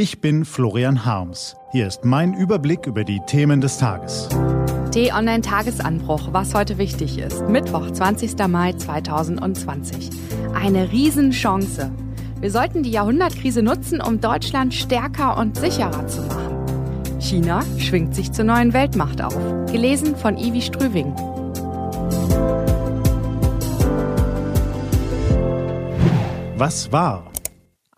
Ich bin Florian Harms. Hier ist mein Überblick über die Themen des Tages. T-Online-Tagesanbruch, was heute wichtig ist. Mittwoch, 20. Mai 2020. Eine Riesenchance. Wir sollten die Jahrhundertkrise nutzen, um Deutschland stärker und sicherer zu machen. China schwingt sich zur neuen Weltmacht auf. Gelesen von Ivi Strüving. Was war?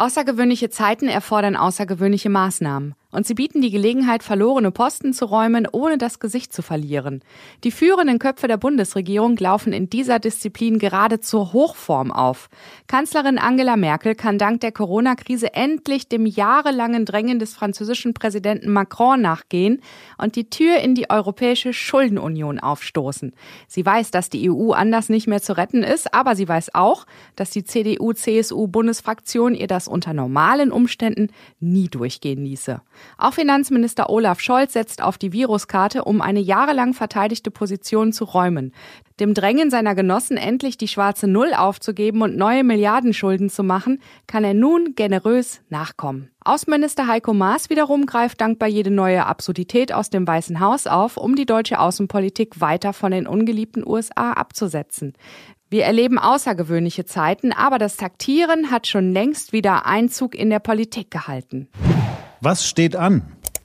Außergewöhnliche Zeiten erfordern außergewöhnliche Maßnahmen. Und sie bieten die Gelegenheit, verlorene Posten zu räumen, ohne das Gesicht zu verlieren. Die führenden Köpfe der Bundesregierung laufen in dieser Disziplin gerade zur Hochform auf. Kanzlerin Angela Merkel kann dank der Corona-Krise endlich dem jahrelangen Drängen des französischen Präsidenten Macron nachgehen und die Tür in die Europäische Schuldenunion aufstoßen. Sie weiß, dass die EU anders nicht mehr zu retten ist, aber sie weiß auch, dass die CDU-CSU-Bundesfraktion ihr das unter normalen Umständen nie durchgehen ließe. Auch Finanzminister Olaf Scholz setzt auf die Viruskarte, um eine jahrelang verteidigte Position zu räumen. Dem Drängen seiner Genossen, endlich die schwarze Null aufzugeben und neue Milliardenschulden zu machen, kann er nun generös nachkommen. Außenminister Heiko Maas wiederum greift dankbar jede neue Absurdität aus dem Weißen Haus auf, um die deutsche Außenpolitik weiter von den ungeliebten USA abzusetzen. Wir erleben außergewöhnliche Zeiten, aber das Taktieren hat schon längst wieder Einzug in der Politik gehalten. Was steht an?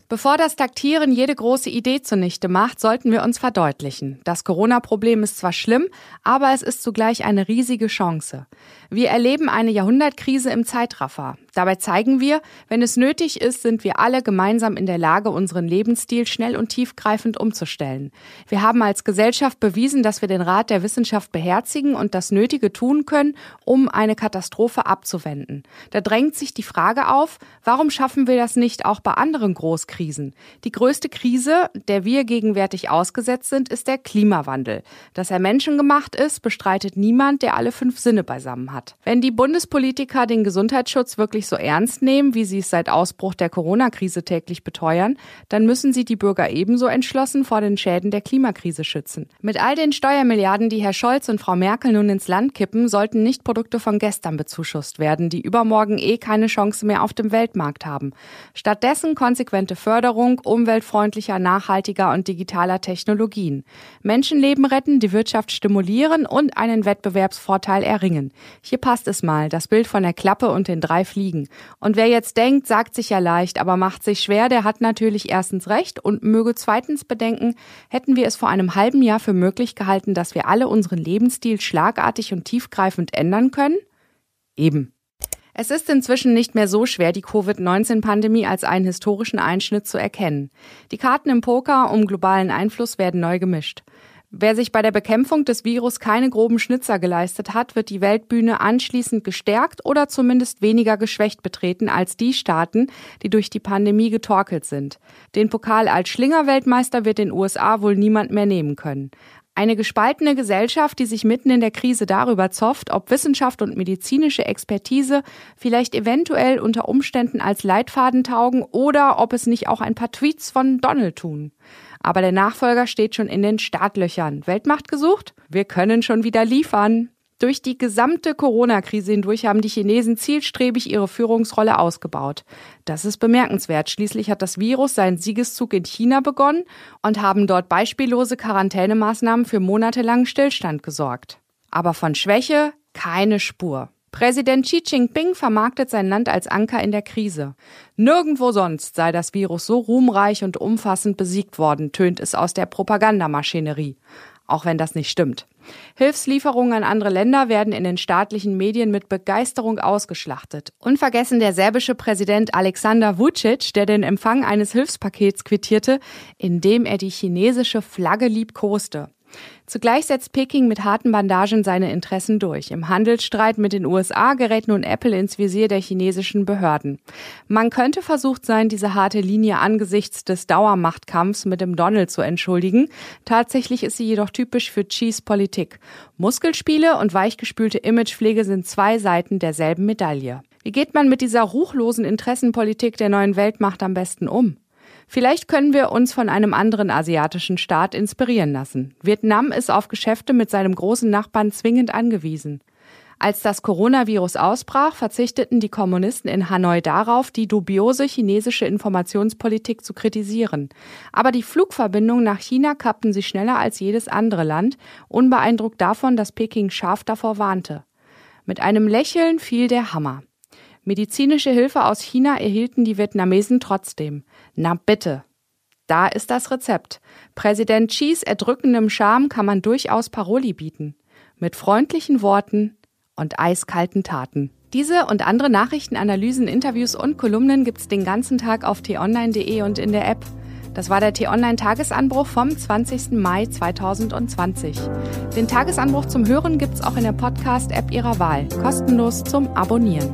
Bevor das Taktieren jede große Idee zunichte macht, sollten wir uns verdeutlichen. Das Corona-Problem ist zwar schlimm, aber es ist zugleich eine riesige Chance. Wir erleben eine Jahrhundertkrise im Zeitraffer. Dabei zeigen wir, wenn es nötig ist, sind wir alle gemeinsam in der Lage, unseren Lebensstil schnell und tiefgreifend umzustellen. Wir haben als Gesellschaft bewiesen, dass wir den Rat der Wissenschaft beherzigen und das Nötige tun können, um eine Katastrophe abzuwenden. Da drängt sich die Frage auf, warum schaffen wir das nicht auch bei anderen Großkrisen? Die größte Krise, der wir gegenwärtig ausgesetzt sind, ist der Klimawandel. Dass er menschengemacht ist, bestreitet niemand, der alle fünf Sinne beisammen hat. Wenn die Bundespolitiker den Gesundheitsschutz wirklich wirklich so ernst nehmen, wie sie es seit Ausbruch der Corona-Krise täglich beteuern, dann müssen sie die Bürger ebenso entschlossen vor den Schäden der Klimakrise schützen. Mit all den Steuermilliarden, die Herr Scholz und Frau Merkel nun ins Land kippen, sollten nicht Produkte von gestern bezuschusst werden, die übermorgen eh keine Chance mehr auf dem Weltmarkt haben. Stattdessen konsequente Förderung umweltfreundlicher, nachhaltiger und digitaler Technologien. Menschenleben retten, die Wirtschaft stimulieren und einen Wettbewerbsvorteil erringen. Hier passt es mal, das Bild von der Klappe und den drei Fliegen liegen. Und wer jetzt denkt, sagt sich ja leicht, aber macht sich schwer, der hat natürlich erstens recht und möge zweitens bedenken, hätten wir es vor einem halben Jahr für möglich gehalten, dass wir alle unseren Lebensstil schlagartig und tiefgreifend ändern können? Eben. Es ist inzwischen nicht mehr so schwer, die Covid-19-Pandemie als einen historischen Einschnitt zu erkennen. Die Karten im Poker um globalen Einfluss werden neu gemischt. Wer sich bei der Bekämpfung des Virus keine groben Schnitzer geleistet hat, wird die Weltbühne anschließend gestärkt oder zumindest weniger geschwächt betreten als die Staaten, die durch die Pandemie getorkelt sind. Den Pokal als Schlingerweltmeister wird den USA wohl niemand mehr nehmen können. Eine gespaltene Gesellschaft, die sich mitten in der Krise darüber zofft, ob Wissenschaft und medizinische Expertise vielleicht eventuell unter Umständen als Leitfaden taugen oder ob es nicht auch ein paar Tweets von Donald tun. Aber der Nachfolger steht schon in den Startlöchern. Weltmacht gesucht? Wir können schon wieder liefern. Durch die gesamte Corona-Krise hindurch haben die Chinesen zielstrebig ihre Führungsrolle ausgebaut. Das ist bemerkenswert. Schließlich hat das Virus seinen Siegeszug in China begonnen und haben dort beispiellose Quarantänemaßnahmen für monatelangen Stillstand gesorgt. Aber von Schwäche keine Spur. Präsident Xi Jinping vermarktet sein Land als Anker in der Krise. Nirgendwo sonst sei das Virus so ruhmreich und umfassend besiegt worden, tönt es aus der Propagandamaschinerie. Auch wenn das nicht stimmt. Hilfslieferungen an andere Länder werden in den staatlichen Medien mit Begeisterung ausgeschlachtet. Unvergessen der serbische Präsident Alexander Vucic, der den Empfang eines Hilfspakets quittierte, indem er die chinesische Flagge liebkoste. Zugleich setzt Peking mit harten Bandagen seine Interessen durch. Im Handelsstreit mit den USA gerät nun Apple ins Visier der chinesischen Behörden. Man könnte versucht sein, diese harte Linie angesichts des Dauermachtkampfs mit dem Donald zu entschuldigen. Tatsächlich ist sie jedoch typisch für Cheese Politik. Muskelspiele und weichgespülte Imagepflege sind zwei Seiten derselben Medaille. Wie geht man mit dieser ruchlosen Interessenpolitik der neuen Weltmacht am besten um? Vielleicht können wir uns von einem anderen asiatischen Staat inspirieren lassen. Vietnam ist auf Geschäfte mit seinem großen Nachbarn zwingend angewiesen. Als das Coronavirus ausbrach, verzichteten die Kommunisten in Hanoi darauf, die dubiose chinesische Informationspolitik zu kritisieren. Aber die Flugverbindungen nach China kappten sie schneller als jedes andere Land, unbeeindruckt davon, dass Peking scharf davor warnte. Mit einem Lächeln fiel der Hammer. Medizinische Hilfe aus China erhielten die Vietnamesen trotzdem. Na bitte. Da ist das Rezept. Präsident Xis erdrückendem Charme kann man durchaus Paroli bieten. Mit freundlichen Worten und eiskalten Taten. Diese und andere Nachrichten, Analysen, Interviews und Kolumnen gibt's den ganzen Tag auf t-online.de und in der App. Das war der T-Online-Tagesanbruch vom 20. Mai 2020. Den Tagesanbruch zum Hören gibt's auch in der Podcast-App Ihrer Wahl, kostenlos zum Abonnieren.